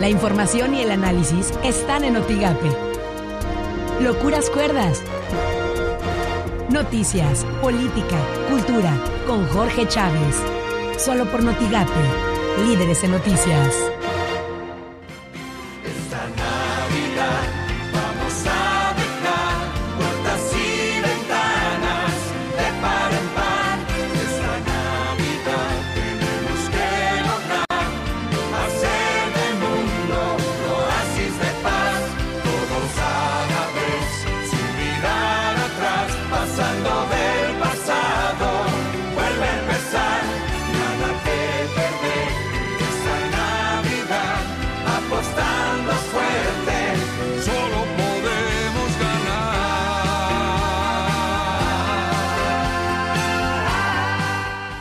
La información y el análisis están en Notigape. Locuras Cuerdas. Noticias, política, cultura, con Jorge Chávez. Solo por Notigape, líderes en noticias.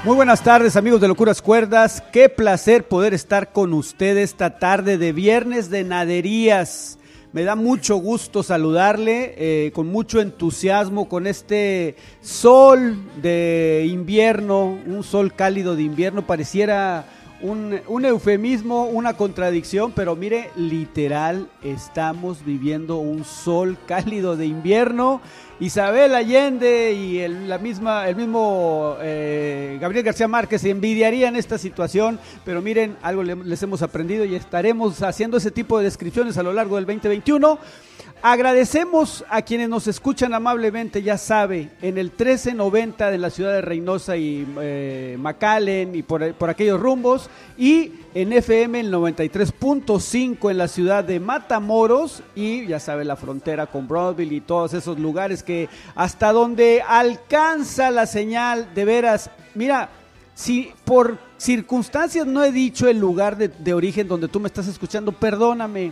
Muy buenas tardes amigos de Locuras Cuerdas, qué placer poder estar con ustedes esta tarde de viernes de naderías. Me da mucho gusto saludarle eh, con mucho entusiasmo con este sol de invierno, un sol cálido de invierno, pareciera un, un eufemismo, una contradicción, pero mire, literal, estamos viviendo un sol cálido de invierno. Isabel Allende y el, la misma, el mismo eh, Gabriel García Márquez se envidiarían esta situación, pero miren, algo le- les hemos aprendido y estaremos haciendo ese tipo de descripciones a lo largo del 2021. Agradecemos a quienes nos escuchan amablemente, ya sabe, en el 1390 de la ciudad de Reynosa y eh, McAllen y por, por aquellos rumbos, y en FM el 93.5 en la ciudad de Matamoros y ya sabe la frontera con Broadville y todos esos lugares que hasta donde alcanza la señal, de veras, mira, si por circunstancias no he dicho el lugar de, de origen donde tú me estás escuchando, perdóname.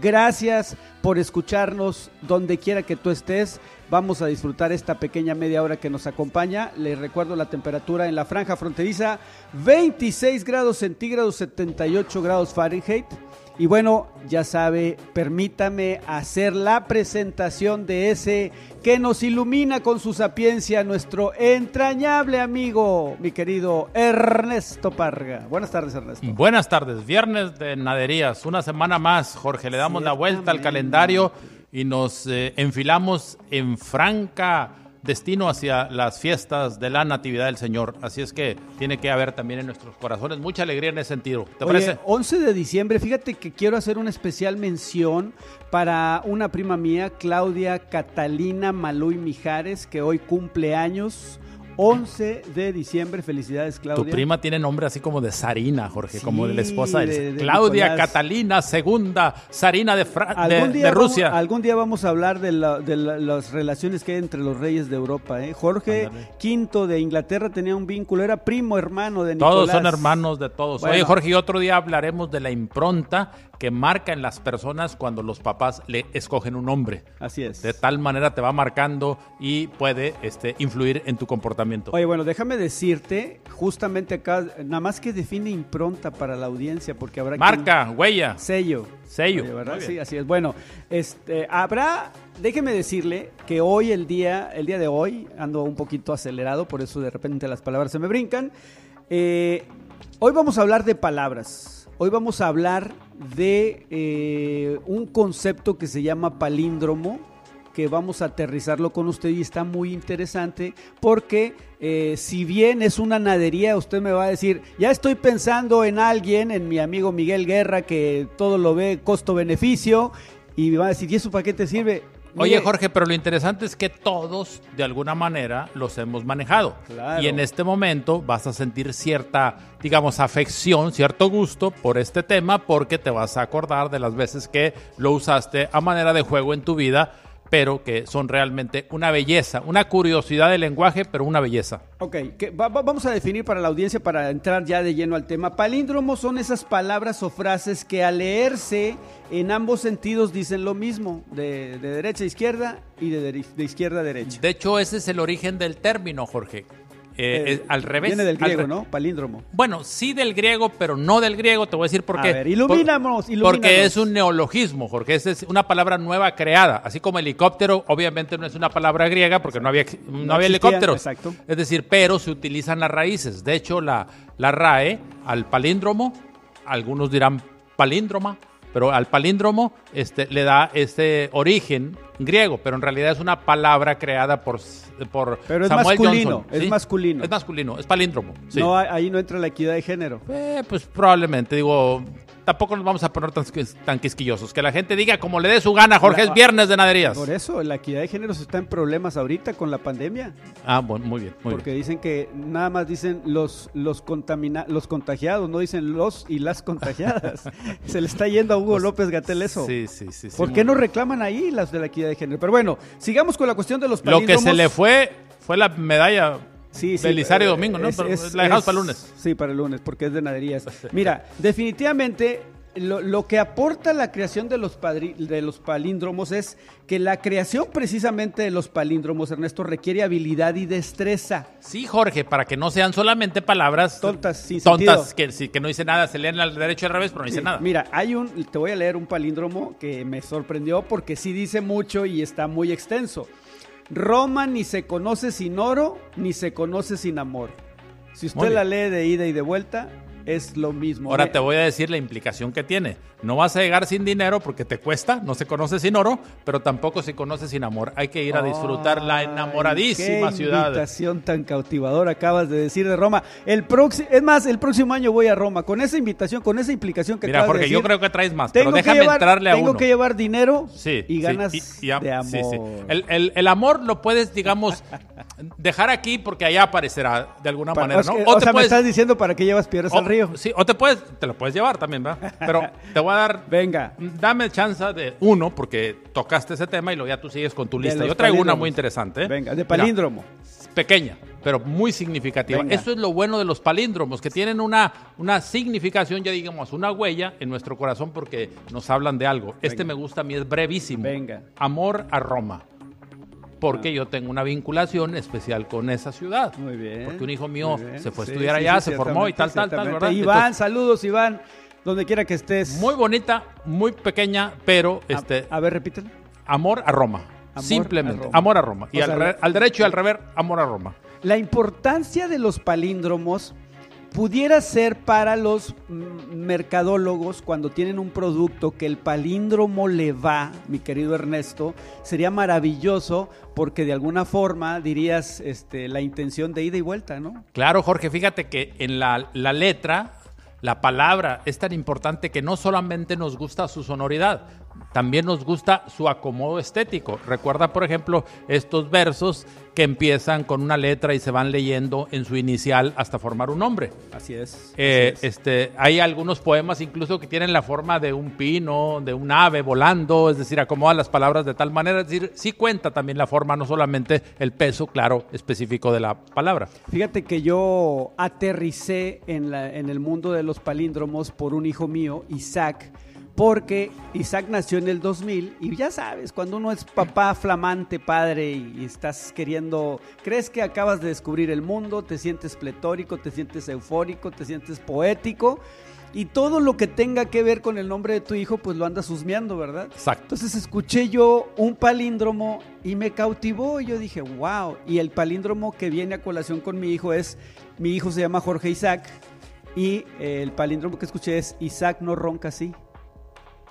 Gracias por escucharnos donde quiera que tú estés. Vamos a disfrutar esta pequeña media hora que nos acompaña. Les recuerdo la temperatura en la franja fronteriza, 26 grados centígrados, 78 grados Fahrenheit. Y bueno, ya sabe, permítame hacer la presentación de ese que nos ilumina con su sapiencia, nuestro entrañable amigo, mi querido Ernesto Parga. Buenas tardes, Ernesto. Buenas tardes, viernes de naderías, una semana más, Jorge, le damos la vuelta al calendario y nos eh, enfilamos en franca destino hacia las fiestas de la Natividad del Señor. Así es que tiene que haber también en nuestros corazones mucha alegría en ese sentido. ¿Te Oye, parece? 11 de diciembre, fíjate que quiero hacer una especial mención para una prima mía, Claudia Catalina Maluy Mijares, que hoy cumple años. 11 de diciembre, felicidades Claudia. Tu prima tiene nombre así como de Sarina, Jorge, Sí, como de la esposa de, de- de Claudia Nicolás. Catalina Segunda Sarina de, Fra- de- Algún de día, Rusia. Vamos, algún día vamos a hablar de, la- de la- las relaciones que hay entre los reyes de Europa. ¿eh? Jorge Ándale. V de Inglaterra tenía un vínculo, era primo hermano de Nicolás. Todos son hermanos de todos. Bueno. Oye, Jorge, y otro día hablaremos de la impronta que marca en las personas cuando los papás le escogen un nombre. Así es. De tal manera te va marcando y puede este, influir en tu comportamiento. Oye, bueno, déjame decirte, justamente acá, nada más que define impronta para la audiencia, porque habrá quien- Marca, huella. Sello. Sello. Oye, ¿verdad? Sí, así es. Bueno, este, habrá, déjeme decirle que hoy, el día, el día de hoy, ando un poquito acelerado, por eso de repente las palabras se me brincan. Eh, hoy vamos a hablar de palabras. Hoy vamos a hablar de eh, un concepto que se llama palíndromo, que vamos a aterrizarlo con usted y está muy interesante porque eh, si bien es una nadería, usted me va a decir, ya estoy pensando en alguien, en mi amigo Miguel Guerra, que todo lo ve costo-beneficio, y me va a decir, ¿y eso para qué te sirve? Oye, Jorge, pero lo interesante es que todos, de alguna manera, los hemos manejado. Claro. Y en este momento vas a sentir cierta, digamos, afección, cierto gusto por este tema, porque te vas a acordar de las veces que lo usaste a manera de juego en tu vida, pero que son realmente una belleza, una curiosidad del lenguaje, pero una belleza. Ok, que va- va- vamos a definir para la audiencia, para entrar ya de lleno al tema. Palíndromos son esas palabras o frases que al leerse en ambos sentidos dicen lo mismo, de, de derecha a izquierda y de, deri- de izquierda a derecha. De hecho, ese es el origen del término, Jorge. Eh, Eh, es al revés. Viene del griego, re- ¿no? Palíndromo. Bueno, sí del griego, pero no del griego. Te voy a decir por A qué. ver, ilumínanos, Por- ilumínanos. Porque es un neologismo, Jorge. Esa es una palabra nueva creada. Así como helicóptero, obviamente no es una palabra griega porque no había, no No había existía, helicópteros. exacto. Es decir, pero se utilizan las raíces. De hecho, la, la RAE al palíndromo, algunos dirán palíndroma, pero al palíndromo este, le da este origen griego, pero en realidad es una palabra creada por, por Pero es Samuel masculino, Johnson. es masculino. Es masculino, es palíndromo. sí. No, ahí no entra la equidad de género. Eh, pues probablemente, digo, tampoco nos vamos a poner tan, quis- tan quisquillosos. Que la gente diga como le dé su gana, Jorge, La- es viernes de naderías. Por eso, la equidad de género está en problemas ahorita con la pandemia. Ah, bueno, muy bien, muy porque bien. dicen que nada más dicen los los contamina los contagiados, no dicen los y las contagiadas. Se le está yendo a Hugo López Gatel eso. Pues, Sí, sí, sí. sí, ¿Por qué no reclaman ahí las de la equidad de género? Pero bueno, sigamos con la cuestión de los Lo que se le fue fue la medalla Sí, sí, Belisario eh, Domingo, ¿no? es- es- la dejamos para el lunes. Sí, para el lunes, porque es de naderías. Mira, definitivamente lo, lo que aporta la creación de los, padri- de los palíndromos es que la creación precisamente de los palíndromos, Ernesto, requiere habilidad y destreza. Sí, Jorge, para que no sean solamente palabras Tontas, sin tontas sentido. que, que no dicen nada, se leen al derecho y al revés, pero no dicen Sí, nada. Mira, hay un, te voy a leer un palíndromo que me sorprendió porque sí dice mucho y está muy extenso. Roma ni se conoce sin oro, ni se conoce sin amor. Si usted la lee de ida y de vuelta, es lo mismo. Ahora te voy a decir la implicación que tiene. No vas a llegar sin dinero porque te cuesta, no se conoce sin oro, pero tampoco se conoce sin amor. Hay que ir a disfrutar la enamoradísima qué ciudad. invitación tan cautivadora acabas de decir de Roma. El próximo, es más, el próximo año voy a Roma con esa invitación, con esa implicación que Mira, acabas de yo creo que traes más, tengo pero déjame llevar- entrarle a tengo uno. que llevar dinero Sí, y sí, ganas y- y am- de amor. sí, sí. El, el- el amor lo puedes, digamos, dejar aquí porque allá aparecerá de alguna manera, o estás diciendo para qué llevas piedras o- al río. Sí, o te puedes, te lo puedes llevar también, ¿verdad? Pero te voy a dar Venga. Dame chance de uno, porque tocaste ese tema y luego ya tú sigues con tu lista. Yo traigo una muy interesante. ¿eh? Venga, de Mira, palíndromo. pequeña, pero muy significativa. Venga. Eso es lo bueno de los palíndromos, que tienen una, una significación, ya digamos, una huella en nuestro corazón porque nos hablan de algo. Este Venga. me gusta a mí, es brevísimo. Venga. Amor a Roma. Porque yo tengo una vinculación especial con esa ciudad. Muy bien. Porque un hijo mío se fue a estudiar sí, allá, sí, se formó y tal, tal, tal. ¿verdad? Iván, Entonces, saludos, Iván. Donde quiera que estés. muy bonita, muy pequeña, pero A- este, a, ver, repítelo. Amor a Roma. Amor Simplemente. a Roma. Amor a Roma. Y O al, re- al derecho y al revés, amor a Roma. La importancia de los palíndromos pudiera ser para los mercadólogos cuando tienen un producto que el palíndromo le va, mi querido Ernesto, sería maravilloso porque de alguna forma dirías este, la intención de ida y vuelta, ¿no? Claro, Jorge, fíjate que en la, la letra, la palabra es tan importante que no solamente nos gusta su sonoridad, también nos gusta su acomodo estético. Recuerda, por ejemplo, estos versos que empiezan con una letra y se van leyendo en su inicial hasta formar un nombre. Así es. Eh, así es. este, hay algunos poemas incluso que tienen la forma de un pino, de un ave volando, es decir, acomoda las palabras de tal manera, es decir, sí cuenta también la forma, no solamente el peso, claro, específico de la palabra. Fíjate que yo aterricé en, la- en el mundo de los palíndromos por un hijo mío, Isaac, porque Isaac nació en el 2000 y ya sabes, cuando uno es papá flamante, padre y estás queriendo, crees que acabas de descubrir el mundo, te sientes pletórico, te sientes eufórico, te sientes poético y todo lo que tenga que ver con el nombre de tu hijo, pues lo andas husmeando, ¿verdad? Exacto. Entonces escuché yo un palíndromo y me cautivó y yo dije, wow. Y el palíndromo que viene a colación con mi hijo es, mi hijo se llama Jorge Isaac y el palíndromo que escuché es Isaac no ronca así.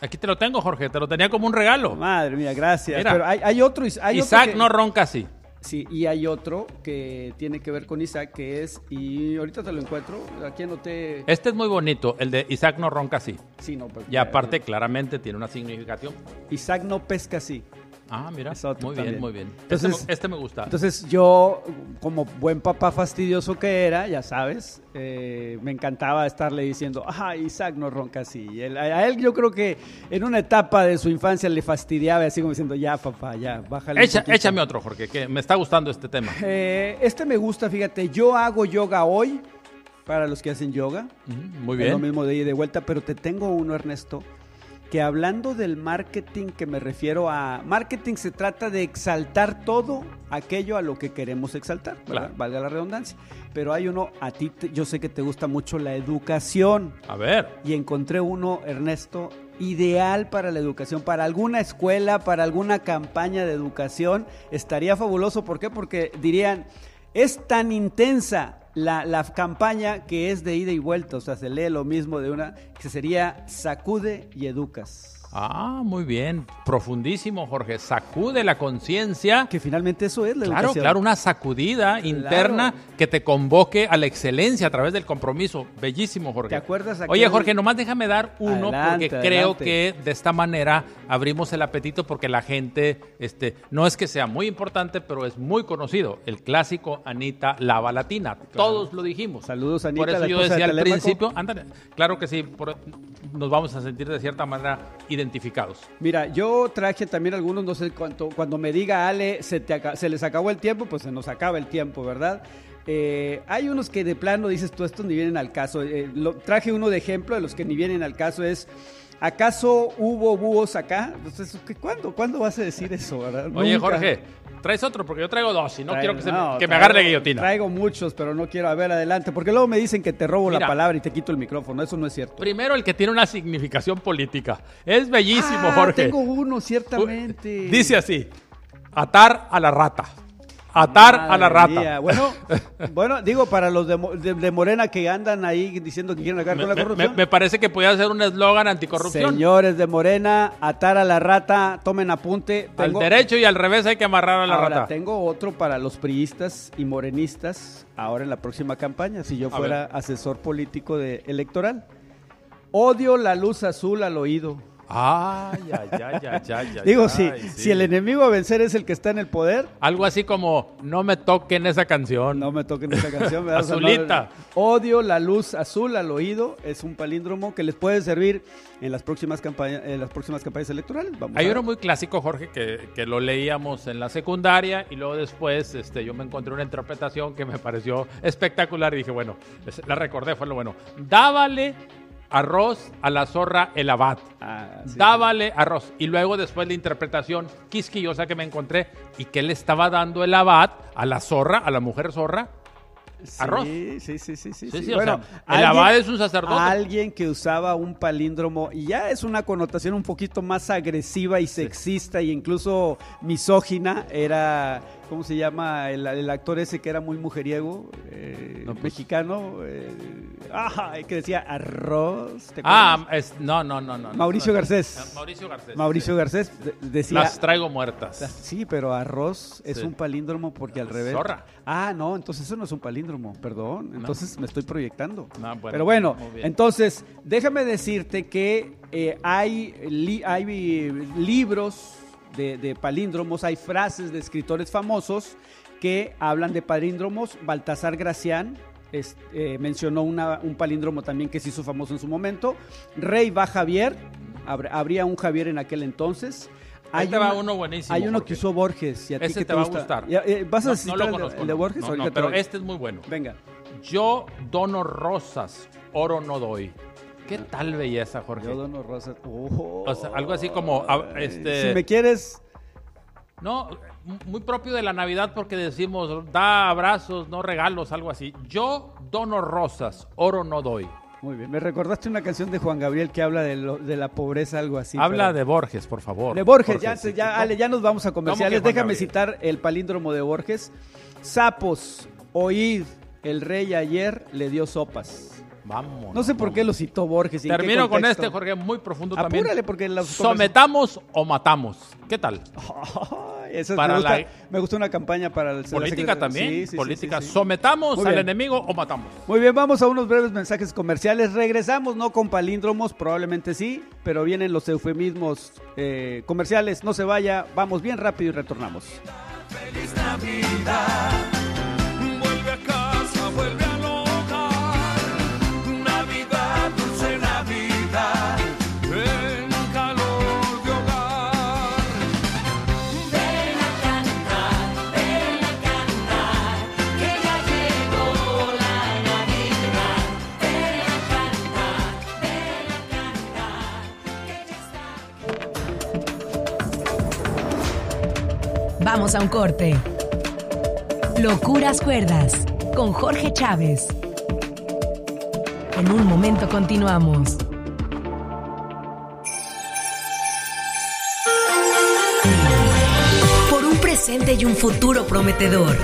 Aquí te lo tengo, Jorge, te lo tenía como un regalo. Madre mía, gracias. Mira. Pero hay, hay otro, hay otro Isaac que- no ronca así. Sí, y hay otro que tiene que ver con Isaac, que es, y ahorita te lo encuentro, aquí anoté... Este es muy bonito, el de Isaac no ronca así. Sí, no, pero- Y aparte, claramente tiene una significación. Isaac no pesca así. Ah, mira. Es otro Muy bien, muy bien. Entonces- este, me, este me gusta. Entonces yo, como buen papá fastidioso que era, ya sabes, eh, me encantaba estarle diciendo, ah, Isaac no ronca así. Él- a él yo creo que en una etapa de su infancia le fastidiaba, así como diciendo, ya papá, ya, bájale. Echa- poquito". échame otro, Jorge, que me está gustando este tema. Eh, este me gusta, fíjate, yo hago yoga hoy, para los que hacen yoga. Muy Es lo bien. mismo de ida y de vuelta, pero te tengo uno, Ernesto, que hablando del marketing, que me refiero a... Marketing se trata de exaltar todo aquello a lo que queremos exaltar, valga la redundancia. Pero hay uno, a ti, te- yo sé que te gusta mucho la educación. A ver. Y encontré uno, Ernesto, ideal para la educación, para alguna escuela, para alguna campaña de educación. Estaría fabuloso. ¿Por qué? Porque dirían, Es tan intensa la, la campaña que es de ida y vuelta, o sea, se lee lo mismo de una, que sería sacude y educas. Ah, muy bien. Profundísimo, Jorge. Sacude la conciencia. Que finalmente eso es la Claro, educación. claro, una sacudida interna que te convoque a la excelencia a través del compromiso. Bellísimo, Jorge. ¿Te acuerdas aquel- Oye, Jorge, nomás déjame dar uno Adelante, porque creo adelante. que de esta manera abrimos el apetito porque la gente, este, no es que sea muy importante, pero es muy conocido. El clásico Anita Lava Latina. Todos lo dijimos. Saludos, Anita, Por eso la yo de decía al principio, ándale, claro que sí, por- nos vamos a sentir de cierta manera identificados. Mira, yo traje también algunos, no sé cuánto, cuando me diga Ale, se, te se les acabó el tiempo, pues se nos acaba el tiempo, ¿verdad? Eh, hay unos que de plano dices tú, estos ni vienen al caso. Eh, traje uno de ejemplo de los que ni vienen al caso, es, ¿acaso hubo búhos acá? Entonces, ¿qué- ¿cuándo, ¿Cuándo vas a decir eso, verdad? Oye, Nunca. Jorge, traes otro porque yo traigo dos y no Traigo- quiero que, se me- no, que me traigo- agarre la guillotina. Traigo muchos, pero no quiero. A ver, adelante, porque luego me dicen que te robo Mira. la palabra y te quito el micrófono. Eso no es cierto. Primero el que tiene una significación política. Es bellísimo, Ah, Jorge. Tengo uno, ciertamente. Dice así: atar a la rata. Atar a la rata. mía. Bueno, bueno, digo, para los de, de- de Morena que andan ahí diciendo que quieren acabar Me, con la corrupción. me parece que podía ser un eslogan anticorrupción. Señores de Morena, atar a la rata, tomen apunte. Al derecho y al revés hay que amarrar a la ahora, rata. tengo otro para los priistas y morenistas ahora en la próxima campaña, si yo fuera asesor político de electoral. Odio la luz azul al oído. Ay, ay, ay, ay, ay, Digo, ay, si, sí. si el enemigo a vencer es el que está en el poder, Algo así como: no me toquen esa canción. no me toquen esa canción. Azulita. odio la luz azul al oído. Es un palíndromo que les puede servir en las próximas campañas, en las próximas campañas electorales. Vamos Hay uno muy clásico, Jorge, que, que lo leíamos en la secundaria y luego después este, yo me encontré una interpretación que me pareció espectacular y dije, bueno, la recordé, fue lo bueno. Dábale arroz a la zorra el abad. Ah, sí. Dábale arroz. Y luego después la interpretación quisquillosa que me encontré y que le estaba dando el abad a la zorra, a la mujer zorra. Sí, arroz. Sí, sí, sí, sí. Sí, sí. sí, o bueno, sea, el abad es un sacerdote. Alguien que usaba un palíndromo y ya es una connotación un poquito más agresiva y sexista y incluso misógina. Era, ¿cómo se llama? El, el actor ese que era muy mujeriego, eh, No, pues. mexicano, eh, ah, que decía arroz. ¿te Ah, es, no, no, no, no. no. Mauricio Garcés. Mauricio Garcés. Mauricio Garcés de- decía... Las traigo muertas. Sí, pero arroz es un palíndromo porque al revés. Zorra. Ah, no, entonces eso no es un palíndromo, perdón. Entonces me estoy proyectando. No, bueno, pero bueno, entonces déjame decirte que eh, hay, li- hay eh, libros de, de palíndromos, hay frases de escritores famosos que hablan de palíndromos. Baltasar Gracián es- eh, mencionó una- un palíndromo también que se hizo famoso en su momento. Rey va Javier, habr- habría un Javier en aquel entonces. Ahí te va uno buenísimo, Hay uno Jorge. que usó Borges. Y a ti Ese que te, va a gusta? gustar. Eh, ¿Vas a no lo el de- conozco, el de no. Borges? No, te pero este es muy bueno. Venga. Yo dono rosas, oro no doy. ¿Qué tal belleza, Jorge? Yo dono rosas. Oh. O sea, algo así como, a- Ay, este- Si me quieres... No, muy propio de la Navidad porque decimos, da abrazos, no regalos, algo así. Yo dono rosas, oro no doy. Muy bien. Me recordaste una canción de Juan Gabriel que habla de, lo- de la pobreza, algo así. Habla pero- de Borges, por favor. De Borges, ya, sí, ya, ¿no? Ale, ya nos vamos a comerciales. ¿Cómo que Juan Déjame Gabriel? citar el palíndromo de Borges. Sapos, oíd, el rey ayer le dio sopas. Vamos. No sé por qué lo citó Borges. y Termino con este, Jorge, muy profundo también. Apúrale porque la ¿Sometamos o matamos? ¿Qué tal? Ay, eso es- Para me, gusta, la- me gusta una campaña para el Política también. Sí, sí, Política. sí, sí. ¿Sometamos Muy al bien. enemigo o matamos? Muy bien, vamos a unos breves mensajes comerciales. Regresamos, no con palíndromos, probablemente sí, pero vienen los eufemismos eh, comerciales. No se vaya, vamos bien rápido y retornamos. Feliz Navidad. Vuelve a casa, vuelve al Vamos a un corte. Locuras Cuerdas con Jorge Chávez. En un momento continuamos. Por un presente y un futuro prometedor.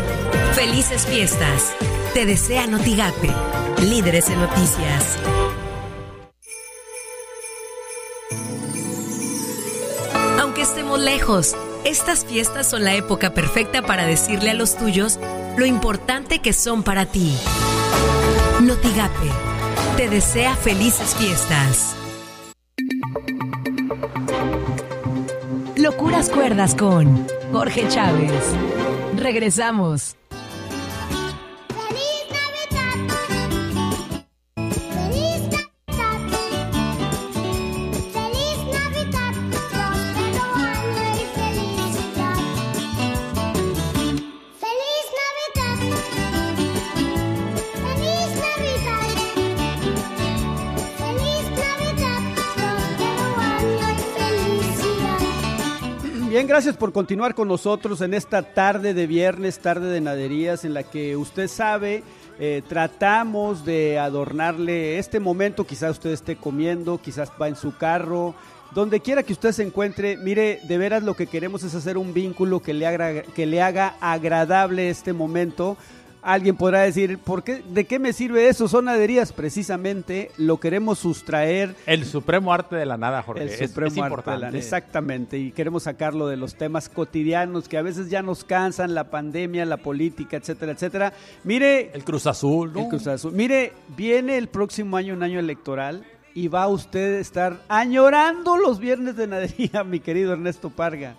Felices fiestas. Te desea Notigape, líderes en noticias. Aunque estemos lejos, estas fiestas son la época perfecta para decirle a los tuyos lo importante que son para ti. Notigape, te desea felices fiestas. Locuras cuerdas con Jorge Chávez. Regresamos. Bien, gracias por continuar con nosotros en esta tarde de viernes, tarde de naderías, en la que usted sabe, eh, tratamos de adornarle este momento, quizás usted esté comiendo, quizás va en su carro, donde quiera que usted se encuentre, mire, de veras lo que queremos es hacer un vínculo que le, que le haga agradable este momento. Alguien podrá decir, ¿por qué, ¿de qué me sirve eso? Son naderías, precisamente lo queremos sustraer El supremo arte de la nada, Jorge. el Es- supremo es, arte de la- importante. Exactamente, y queremos sacarlo de los temas cotidianos que a veces ya nos cansan, la pandemia, la política, etcétera, etcétera. Mire, El Cruz Azul, ¿no? el Cruz Azul. Mire, viene el próximo año un año electoral y va usted a estar añorando los viernes de nadería, mi querido Ernesto Parga.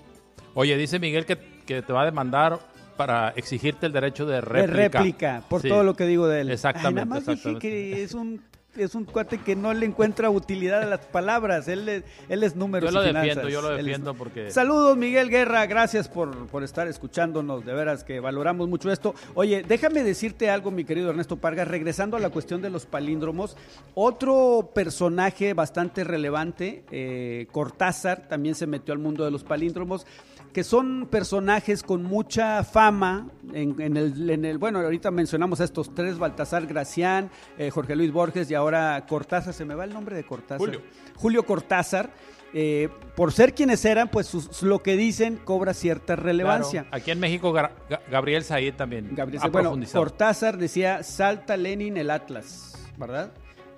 Oye, dice Miguel que, que te va a demandar para exigirte el derecho de De réplica. réplica, por Sí. todo lo que digo de él. Exactamente, Ay, nada más dije que es un es un cuate que no le encuentra utilidad a las palabras. Él es, él es números Yo lo y defiendo, yo lo es- defiendo porque... Saludos, Miguel Guerra. Gracias por, por estar escuchándonos. De veras que valoramos mucho esto. Oye, déjame decirte algo, mi querido Ernesto Parga. Regresando a la cuestión de los palíndromos, otro personaje bastante relevante, eh, Cortázar, también se metió al mundo de los palíndromos que son personajes con mucha fama en, en el, en el- bueno, ahorita mencionamos a estos tres, Baltasar Gracián, eh, Jorge Luis Borges y ahora Cortázar, se me va el nombre de Cortázar. Julio. Julio Cortázar, eh, por ser quienes eran, pues sus- lo que dicen cobra cierta relevancia. Claro. Aquí en México, Ga- Gabriel Said también Gabriel, ha bueno. Cortázar decía, salta Lenin el Atlas, ¿verdad?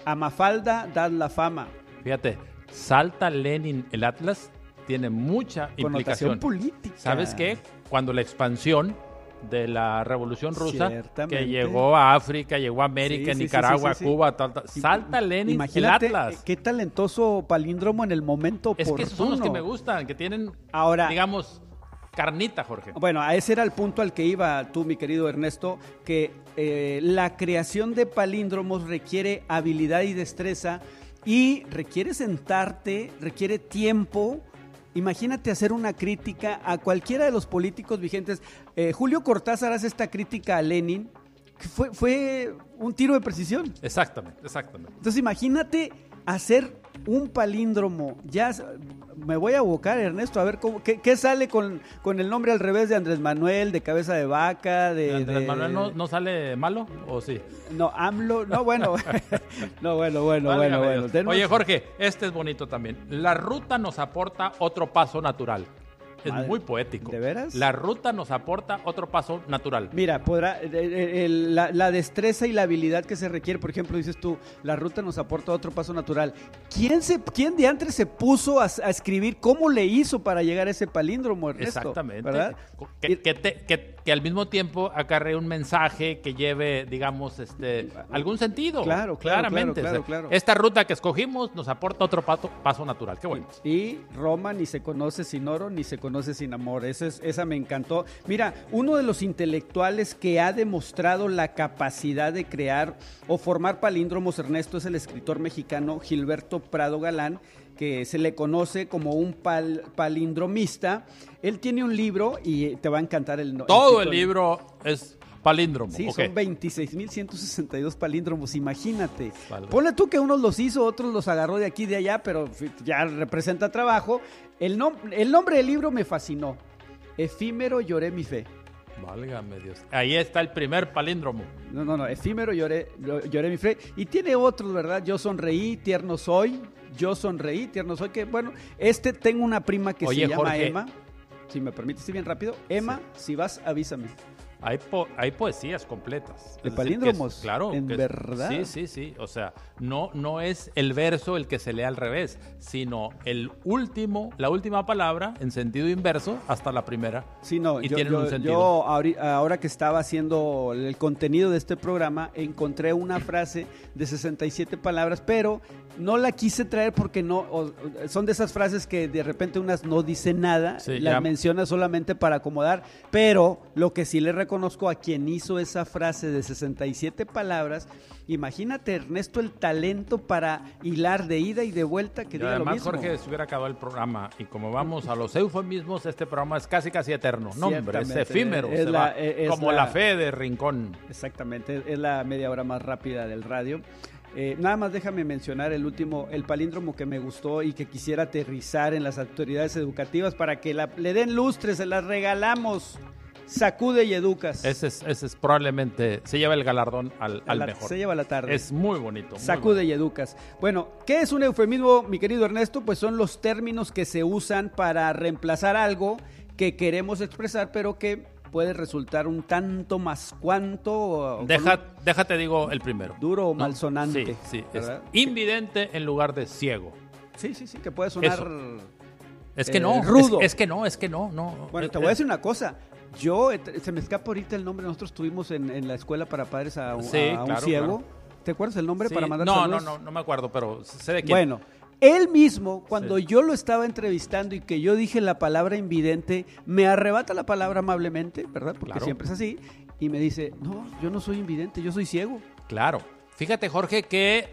A Mafalda, dad la fama. Fíjate, salta Lenin el Atlas, tiene mucha implicación. política. ¿Sabes qué? Cuando la expansión de la Revolución Rusa, que llegó a África, llegó a América, Sí, sí, sí, Nicaragua, sí. Cuba, tal, tal, salta Lenin Imagínate el Atlas. qué talentoso palíndromo en el momento Es que esos son los que me oportuno. gustan, que tienen, Ahora- digamos, carnita, Jorge. Bueno, a ese era el punto al que iba tú, mi querido Ernesto, que eh, la creación de palíndromos requiere habilidad y destreza y requiere sentarte, requiere tiempo. Imagínate hacer una crítica a cualquiera de los políticos vigentes. Eh, Julio Cortázar hace esta crítica a Lenin, que fue, fue un tiro de precisión. Exactamente, exactamente. Entonces imagínate hacer un palíndromo. Ya me voy a abocar, Ernesto, a ver cómo, qué, qué sale con, con el nombre al revés de Andrés Manuel, de cabeza de vaca, de... Andrés de- Manuel no, no sale malo o sí? No, AMLO, no, bueno, no, bueno, bueno, bueno, bueno. Oye, Jorge, este es bonito también. La ruta nos aporta otro paso natural. Es Madre, muy poético. ¿de veras? La ruta nos aporta otro paso natural. Mira, podrá, eh, eh, el- la, la destreza y la habilidad que se requiere, por ejemplo, dices tú, la ruta nos aporta otro paso natural. ¿Quién, se, quién de antes se puso a, a escribir cómo le hizo para llegar a ese palíndromo, Ernesto? Exactamente. ¿Verdad? Que, que te- que- que al mismo tiempo acarree un mensaje que lleve, digamos, este, algún sentido. Claro, claro, claramente. claro, claro. Esta ruta que escogimos nos aporta otro paso, paso natural. Qué bueno. Y Roma ni se conoce sin oro ni se conoce sin amor. Esa, es- esa me encantó. Mira, uno de los intelectuales que ha demostrado la capacidad de crear o formar palíndromos, Ernesto, es el escritor mexicano Gilberto Prado Galán, que se le conoce como un pal- palindromista. Él tiene un libro y te va a encantar el no- Todo el libro es palíndromo. Sí, ok. son 26.162 palíndromos, imagínate. Vale. Ponle tú que unos los hizo, otros los agarró de aquí y de allá, pero ya representa trabajo. El, nom- el nombre del libro me fascinó. Efímero lloré mi fe. Válgame Dios. Ahí está el primer palíndromo. No, no, no, efímero lloré, lo- lloré mi fe. Y tiene otros, ¿verdad? Yo sonreí, tierno soy. Yo sonreí, tierno soy. Que bueno, este tengo una prima que Oye, se llama Jorge. Emma. Si me permites, bien rápido. Emma, si vas, avísame. Hay, po- hay poesías completas. ¿De palíndromos? claro. ¿En que es- verdad? Sí, sí, sí. O sea, no, no es el verso el que se lee al revés, sino el último, la última palabra en sentido inverso hasta la primera. Sí, no, y yo, tienen yo- un sentido. yo ahora que estaba haciendo el contenido de este programa, encontré una frase de 67 palabras, pero no la quise traer porque no, o- son de esas frases que de repente unas no dicen nada, Sí, las menciona solamente para acomodar, pero lo que sí le reconozco a quien hizo esa frase de 67 palabras, imagínate Ernesto el talento para hilar de ida y de vuelta que Y diga lo además, mismo. Jorge, se hubiera acabado el programa. Y como vamos a los eufemismos, este programa es casi casi eterno. No, hombre, es efímero. Es se la- va. es como la- la fe de Rincón. Exactamente, es la media hora más rápida del radio. Eh, nada más déjame mencionar el último, el palíndromo que me gustó y que quisiera aterrizar en las autoridades educativas para que la- le den lustre, se las regalamos. Sacude y educas. Ese es, ese es probablemente, se lleva el galardón al, A al la- mejor. Se lleva la tarde. Es muy bonito. muy Sacude y educas. Bueno, ¿qué es un eufemismo, mi querido Ernesto? Pues son los términos que se usan para reemplazar algo que queremos expresar, pero que puede resultar un tanto más cuanto. Deja, un- déjate, digo el primero. Duro o ¿no? malsonante, Sí, sí. Es invidente en lugar de ciego. Sí, sí, sí, que puede sonar. Eso. Es que Eh, no. rudo. Es, es que no, es que no, no. Bueno, Eh, te voy a eh, decir una cosa. Yo, se me escapa ahorita el nombre. Nosotros tuvimos en, en la escuela para padres a, un- Sí, a un claro, ciego. claro. ¿Te acuerdas el nombre sí, para mandar no, no, saludos? no, no me acuerdo, pero sé de quién. Bueno, él mismo, cuando Sí. yo lo estaba entrevistando y que yo dije la palabra invidente, me arrebata la palabra amablemente, ¿verdad? Porque Claro. siempre es así. Y me dice, no, yo no soy invidente, yo soy ciego. Claro. Fíjate, Jorge, que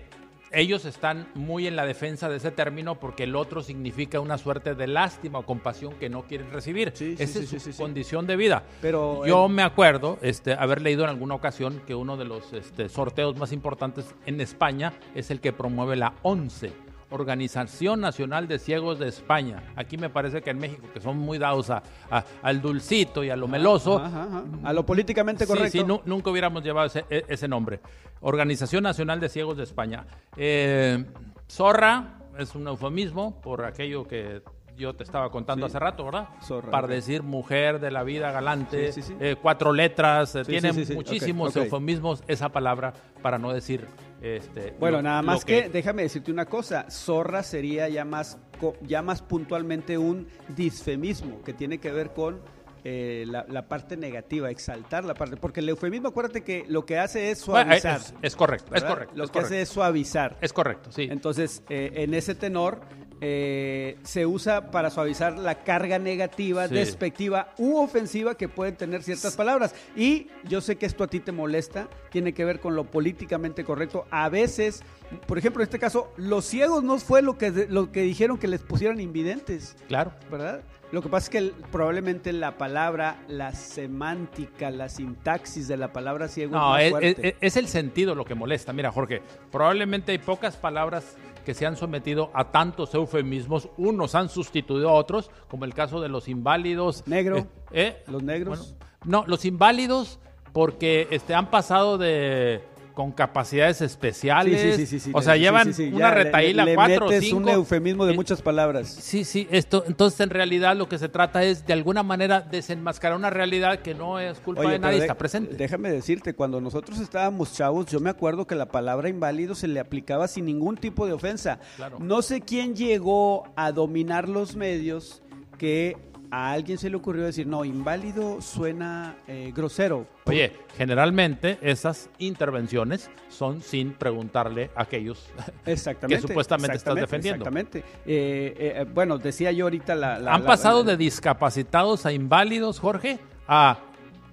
ellos están muy en la defensa de ese término porque el otro significa una suerte de lástima o compasión que no quieren recibir. Sí, Esa sí, es su sí, condición de vida. Pero Yo me acuerdo este, haber leído en alguna ocasión que uno de los este, sorteos más importantes en España es el que promueve la ONCE. Organización Nacional de Ciegos de España. Aquí me parece que en México, que son muy dados a- a- al dulcito y a lo meloso, Ajá, ajá. A lo políticamente Sí, correcto. Sí, nu- nunca hubiéramos llevado ese, e- ese nombre. Organización Nacional de Ciegos de España. Eh, zorra es un eufemismo por aquello que yo te estaba contando Sí. hace rato, ¿verdad? Zorra, Para decir mujer de la vida galante, Sí, sí, sí. eh, cuatro letras, eh, Sí, tiene sí, sí, sí. muchísimos eufemismos esa palabra para no decir este Bueno, lo- nada más que, déjame decirte una cosa, zorra sería ya más, ya más puntualmente un disfemismo, que tiene que ver con eh, la, la parte negativa, exaltar la parte, porque el eufemismo, acuérdate que lo que hace es eh, suavizar. es, es correcto, es correcto. Lo es que correcto. hace es suavizar. Es correcto, sí. Entonces, eh, en ese tenor, eh, se usa para suavizar la carga negativa, Sí. despectiva u ofensiva que pueden tener ciertas palabras. Y yo sé que esto a ti te molesta, tiene que ver con lo políticamente correcto. A veces, por ejemplo, en este caso, los ciegos no fue lo que, lo que dijeron que les pusieran invidentes, Claro. ¿verdad? Lo que pasa es que probablemente la palabra, la semántica, la sintaxis de la palabra ciego No, es más fuerte. es- es el sentido lo que molesta. Mira, Jorge, probablemente hay pocas palabras que se han sometido a tantos eufemismos. Unos han sustituido a otros, como el caso de los inválidos. Negro. Eh, eh, Los negros. no, los inválidos porque este, han pasado de con capacidades especiales. Sí, sí, sí, o sea, llevan una le- retaíla le, cuatro o metes cinco. un eufemismo de Eh, muchas palabras. Sí, sí, esto, entonces en realidad lo que se trata es de alguna manera desenmascarar una realidad que no es culpa Oye, de nadie, de- está presente. Déjame decirte, cuando nosotros estábamos chavos, yo me acuerdo que la palabra inválido se le aplicaba sin ningún tipo de ofensa. Claro. No sé quién llegó a dominar los medios que a alguien se le ocurrió decir, no, inválido suena eh, grosero. Oye, generalmente esas intervenciones son sin preguntarle a aquellos. Exactamente. que supuestamente estás defendiendo. Exactamente. Eh, eh, bueno, decía yo ahorita la... la- Han la- pasado la- de discapacitados a inválidos, Jorge, a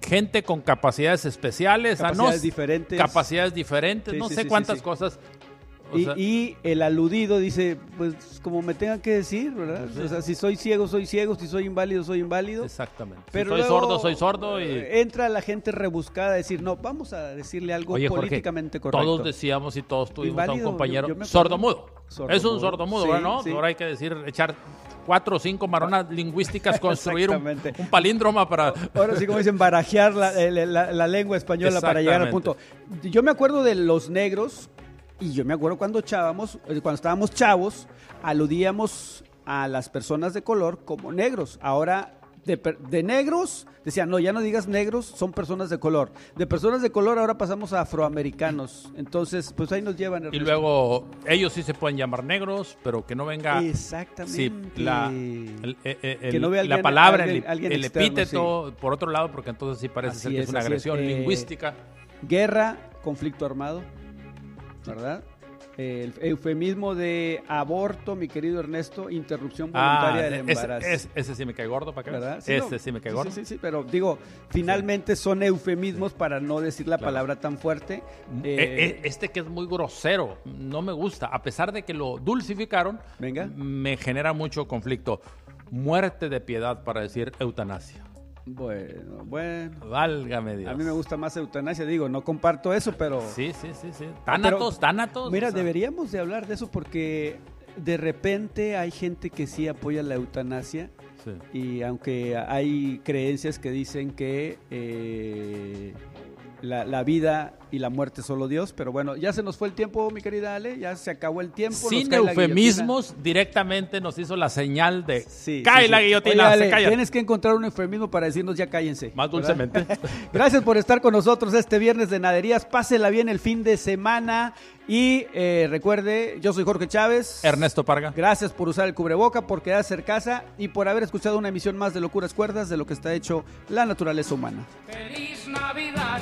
gente con capacidades especiales, a Capacidades no- diferentes. capacidades diferentes, Sí, no sí, sé sí, cuántas cosas. Y, sea, y el aludido dice, pues como me tengan que decir, ¿verdad? Sí. O sea, si soy ciego, soy ciego, si soy inválido, soy inválido. exactamente. Si Pero soy luego, sordo, soy sordo y eh, Entra la gente rebuscada a decir, no, vamos a decirle algo Oye, Jorge, políticamente correcto. todos decíamos y todos tuvimos a un compañero yo- yo sordomudo. Sordomudo. Es un sordomudo, Sí, ¿verdad? ¿no? sí. Ahora hay que decir, echar cuatro o cinco maronas lingüísticas, construir un, un palíndroma para... Ahora sí, como dicen, barajear la, eh, la- la lengua española para llegar al punto. Yo me acuerdo de los negros, y yo me acuerdo cuando chábamos, eh, cuando estábamos chavos, aludíamos a las personas de color como negros. Ahora de, de negros, decían, no, ya no digas negros, son personas de color. De personas de color ahora pasamos a afroamericanos. Entonces, pues ahí nos llevan. Y Ernesto. luego, ellos sí se pueden llamar negros, pero que no venga. Exactamente. Sí, la, el- eh, eh, Que el- no vea la palabra, alguien- el, alguien el externo, epíteto, por otro lado, porque entonces sí parece Así ser que es, es, una es. agresión lingüística. Guerra, conflicto armado, ¿verdad? El eufemismo de aborto, mi querido Ernesto, interrupción voluntaria del Ah, ese, embarazo. ese- ese sí me cae gordo, ¿para qué? ¿verdad? Sí, ese no. sí me cae Sí, gordo. Sí, sí, sí, pero digo, finalmente son eufemismos para no decir la Claro. palabra tan fuerte. Eh, Eh, eh, este que es muy grosero, no me gusta. A pesar de que lo dulcificaron, Venga. me genera mucho conflicto. Muerte de piedad para decir eutanasia. Bueno, bueno. Válgame Dios. A mí me gusta más eutanasia, digo, no comparto eso, pero... Sí, sí, sí, sí. Pero- Tánatos, tánatos. Mira, o sea, deberíamos de hablar de eso porque de repente hay gente que sí apoya la eutanasia sí. y aunque hay creencias que dicen que eh, la, la vida y la muerte solo Dios, pero bueno, ya se nos fue el tiempo, mi querida Ale, ya se acabó el tiempo. Sin eufemismos, directamente nos hizo la señal de Sí, cae sí, la guillotina, Oye, se Ale, calla. Tienes que encontrar un eufemismo para decirnos ya cállense. Más ¿verdad? dulcemente. Gracias por estar con nosotros este viernes de Naderías. Pásela bien el fin de semana. Y eh, recuerde, yo soy Jorge Chávez. Ernesto Parga. Gracias por usar el cubreboca, por quedarse en casa y por haber escuchado una emisión más de Locuras Cuerdas de lo que está hecho la naturaleza humana. Feliz Navidad.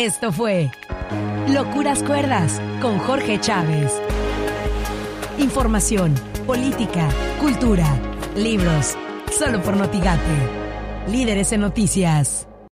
Esto fue Locuras Cuerdas con Jorge Chávez. Información, política, cultura, libros, solo por Notigate. Líderes en noticias.